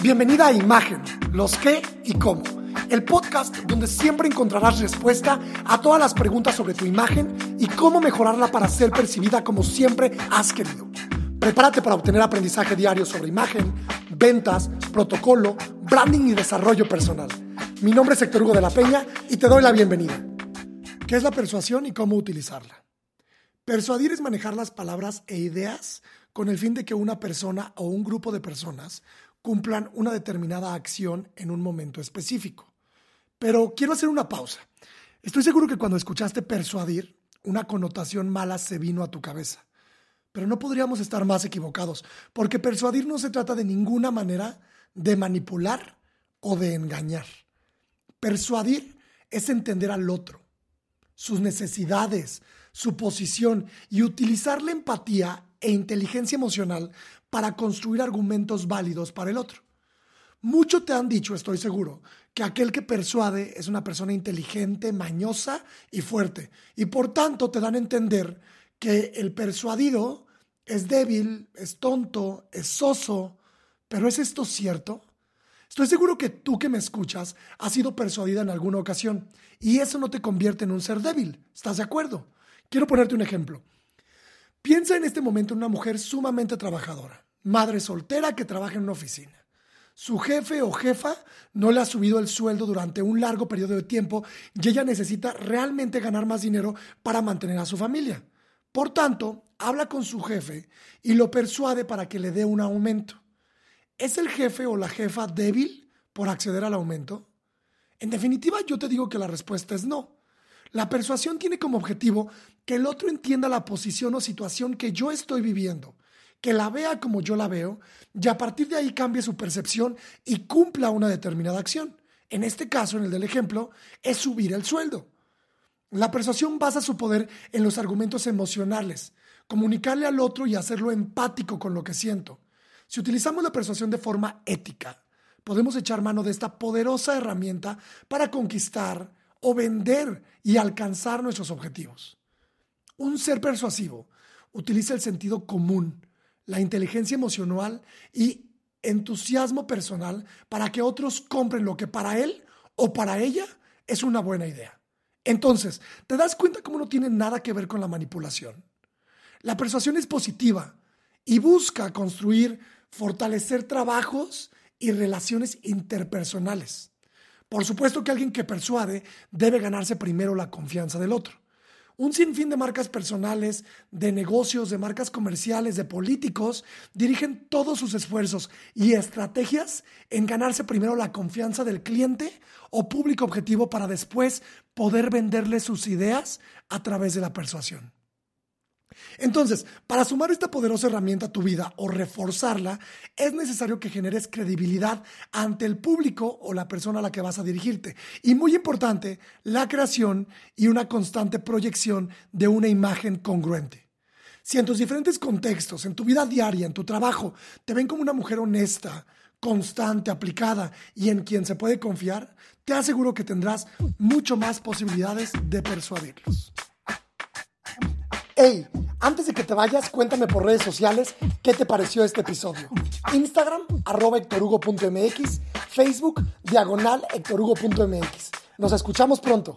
Bienvenida a Imagen, los qué y cómo. El podcast donde siempre encontrarás respuesta a todas las preguntas sobre tu imagen y cómo mejorarla para ser percibida como siempre has querido. Prepárate para obtener aprendizaje diario sobre imagen, ventas, protocolo, branding y desarrollo personal. Mi nombre es Héctor Hugo de la Peña y te doy la bienvenida. ¿Qué es la persuasión y cómo utilizarla? Persuadir es manejar las palabras e ideas con el fin de que una persona o un grupo de personas cumplan una determinada acción en un momento específico. Pero quiero hacer una pausa. Estoy seguro que cuando escuchaste persuadir, una connotación mala se vino a tu cabeza. Pero no podríamos estar más equivocados, porque persuadir no se trata de ninguna manera de manipular o de engañar. Persuadir es entender al otro, sus necesidades, su posición y utilizar la empatía e inteligencia emocional para construir argumentos válidos para el otro. Mucho te han dicho, estoy seguro, que aquel que persuade es una persona inteligente, mañosa y fuerte, y por tanto te dan a entender que el persuadido es débil, es tonto, es soso, pero ¿es esto cierto? Estoy seguro que tú que me escuchas has sido persuadida en alguna ocasión y eso no te convierte en un ser débil, ¿estás de acuerdo? Quiero ponerte un ejemplo. Piensa en este momento en una mujer sumamente trabajadora, madre soltera que trabaja en una oficina. Su jefe o jefa no le ha subido el sueldo durante un largo periodo de tiempo y ella necesita realmente ganar más dinero para mantener a su familia. Por tanto, habla con su jefe y lo persuade para que le dé un aumento. ¿Es el jefe o la jefa débil por acceder al aumento? En definitiva, yo te digo que la respuesta es no. La persuasión tiene como objetivo que el otro entienda la posición o situación que yo estoy viviendo, que la vea como yo la veo y a partir de ahí cambie su percepción y cumpla una determinada acción. En este caso, en el del ejemplo, es subir el sueldo. La persuasión basa su poder en los argumentos emocionales, comunicarle al otro y hacerlo empático con lo que siento. Si utilizamos la persuasión de forma ética, podemos echar mano de esta poderosa herramienta para conquistar, o vender y alcanzar nuestros objetivos. Un ser persuasivo utiliza el sentido común, la inteligencia emocional y entusiasmo personal para que otros compren lo que para él o para ella es una buena idea. Entonces, ¿te das cuenta cómo no tiene nada que ver con la manipulación? La persuasión es positiva y busca construir, fortalecer trabajos y relaciones interpersonales. Por supuesto que alguien que persuade debe ganarse primero la confianza del otro. Un sinfín de marcas personales, de negocios, de marcas comerciales, de políticos, dirigen todos sus esfuerzos y estrategias en ganarse primero la confianza del cliente o público objetivo para después poder venderle sus ideas a través de la persuasión. Entonces, para sumar esta poderosa herramienta a tu vida o reforzarla, es necesario que generes credibilidad ante el público o la persona a la que vas a dirigirte. Y muy importante, la creación y una constante proyección de una imagen congruente. Si en tus diferentes contextos, en tu vida diaria, en tu trabajo, te ven como una mujer honesta, constante, aplicada y en quien se puede confiar, te aseguro que tendrás mucho más posibilidades de persuadirlos. Hey, antes de que te vayas, cuéntame por redes sociales qué te pareció este episodio. Instagram, arroba Facebook, diagonal hectorhugo.mx. Nos escuchamos pronto.